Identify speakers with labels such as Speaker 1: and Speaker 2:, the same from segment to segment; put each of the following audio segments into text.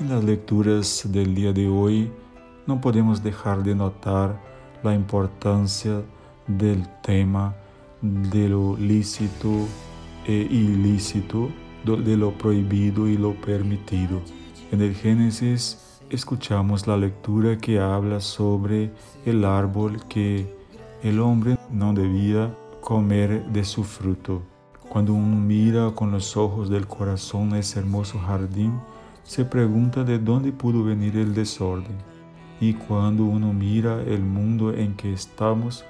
Speaker 1: En las lecturas del día de hoy no podemos dejar de notar la importancia del tema de lo lícito e ilícito, de lo prohibido y lo permitido. En el Génesis escuchamos la lectura que habla sobre el árbol que el hombre no debía comer de su fruto. Cuando uno mira con los ojos del corazón ese hermoso jardín, se pregunta de dónde pudo venir el desorden. Y cuando uno mira el mundo en que estamos,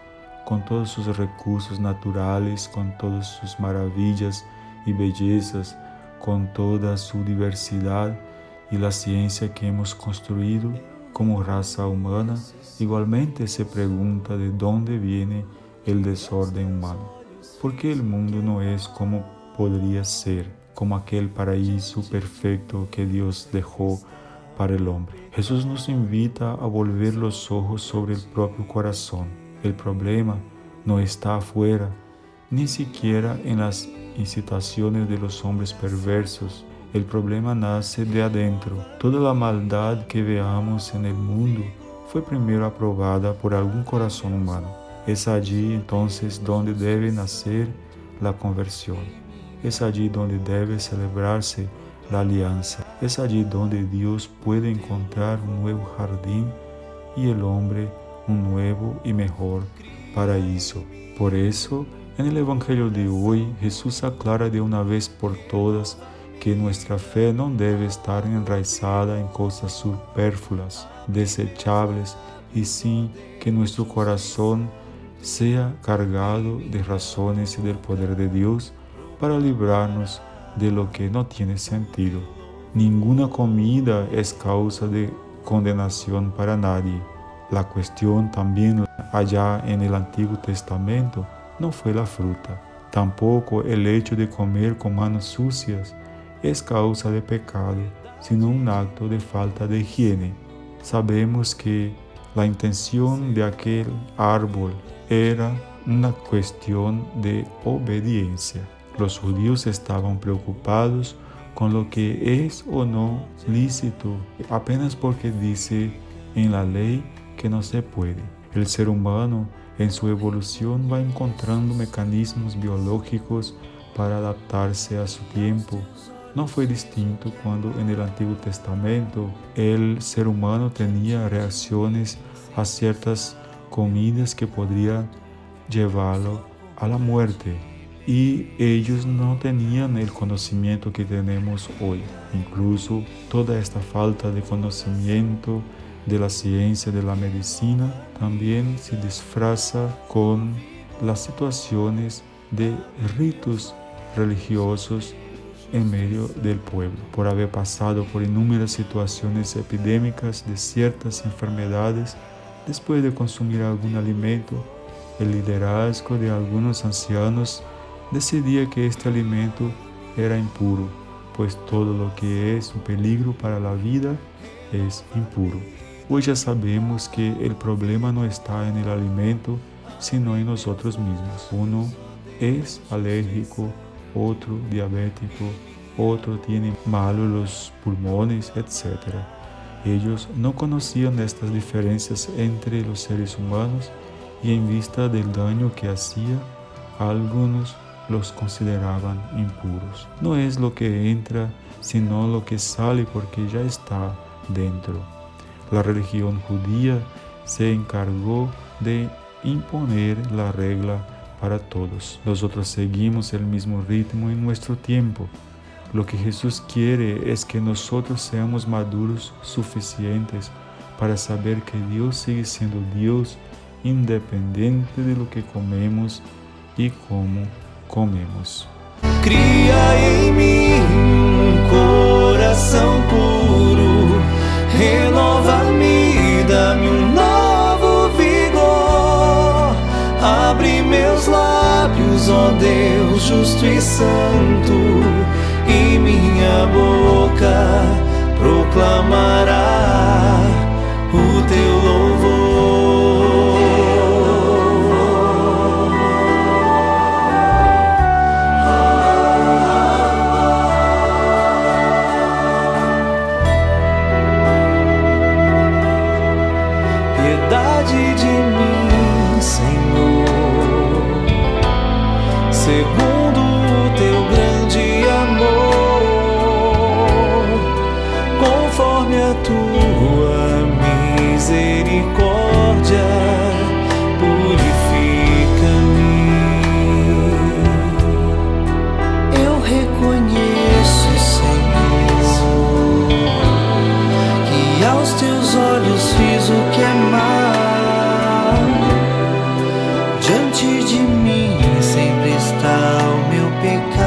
Speaker 1: con todos sus recursos naturales, con todas sus maravillas y bellezas, con toda su diversidad y la ciencia que hemos construido como raza humana, igualmente se pregunta de dónde viene el desorden humano. Porque el mundo no es como podría ser como aquel paraíso perfecto que Dios dejó para el hombre. Jesús nos invita a volver los ojos sobre el propio corazón. El problema no está afuera, ni siquiera en las incitaciones de los hombres perversos. El problema nace de adentro. Toda la maldad que veamos en el mundo fue primero aprobada por algún corazón humano. Es allí entonces donde debe nacer la conversión. Es allí donde debe celebrarse la alianza. Es allí donde Dios puede encontrar un nuevo jardín y el hombre un nuevo y mejor paraíso. Por eso, en el Evangelio de hoy, Jesús aclara de una vez por todas que nuestra fe no debe estar enraizada en cosas superfluas, desechables, y sí que nuestro corazón sea cargado de razones y del poder de Dios para librarnos de lo que no tiene sentido. Ninguna comida es causa de condenación para nadie. La cuestión también allá en el Antiguo Testamento no fue la fruta. Tampoco el hecho de comer con manos sucias es causa de pecado, sino un acto de falta de higiene. Sabemos que la intención de aquel árbol era una cuestión de obediencia. Los judíos estaban preocupados con lo que es o no lícito, apenas porque dice en la ley que no se puede. El ser humano en su evolución va encontrando mecanismos biológicos para adaptarse a su tiempo. No fue distinto cuando en el Antiguo Testamento el ser humano tenía reacciones a ciertas comidas que podrían llevarlo a la muerte y ellos no tenían el conocimiento que tenemos hoy. Incluso toda esta falta de conocimiento de la ciencia, de la medicina, también se disfraza con las situaciones de ritos religiosos en medio del pueblo, por haber pasado por inúmeras situaciones epidémicas de ciertas enfermedades, después de consumir algún alimento, el liderazgo de algunos ancianos decidía que este alimento era impuro, pues todo lo que es un peligro para la vida es impuro. Hoy ya sabemos que el problema no está en el alimento, sino en nosotros mismos. Uno es alérgico, otro diabético, otro tiene malos los pulmones, etc. Ellos no conocían estas diferencias entre los seres humanos y en vista del daño que hacía algunos los consideraban impuros. No es lo que entra, sino lo que sale porque ya está dentro. La religión judía se encargó de imponer la regla para todos. Nosotros seguimos el mismo ritmo en nuestro tiempo. Lo que Jesús quiere es que nosotros seamos maduros suficientes para saber que Dios sigue siendo Dios independiente de lo que comemos y cómo comemos.
Speaker 2: Cria em mim um coração puro, renova-me, dá-me um novo vigor. Abre meus lábios, ó Deus justo e santo, e minha boca proclamará tua misericórdia purifica-me. Eu reconheço, sem Senhor, que aos teus olhos fiz o que é mal. Diante de mim sempre está o meu pecado.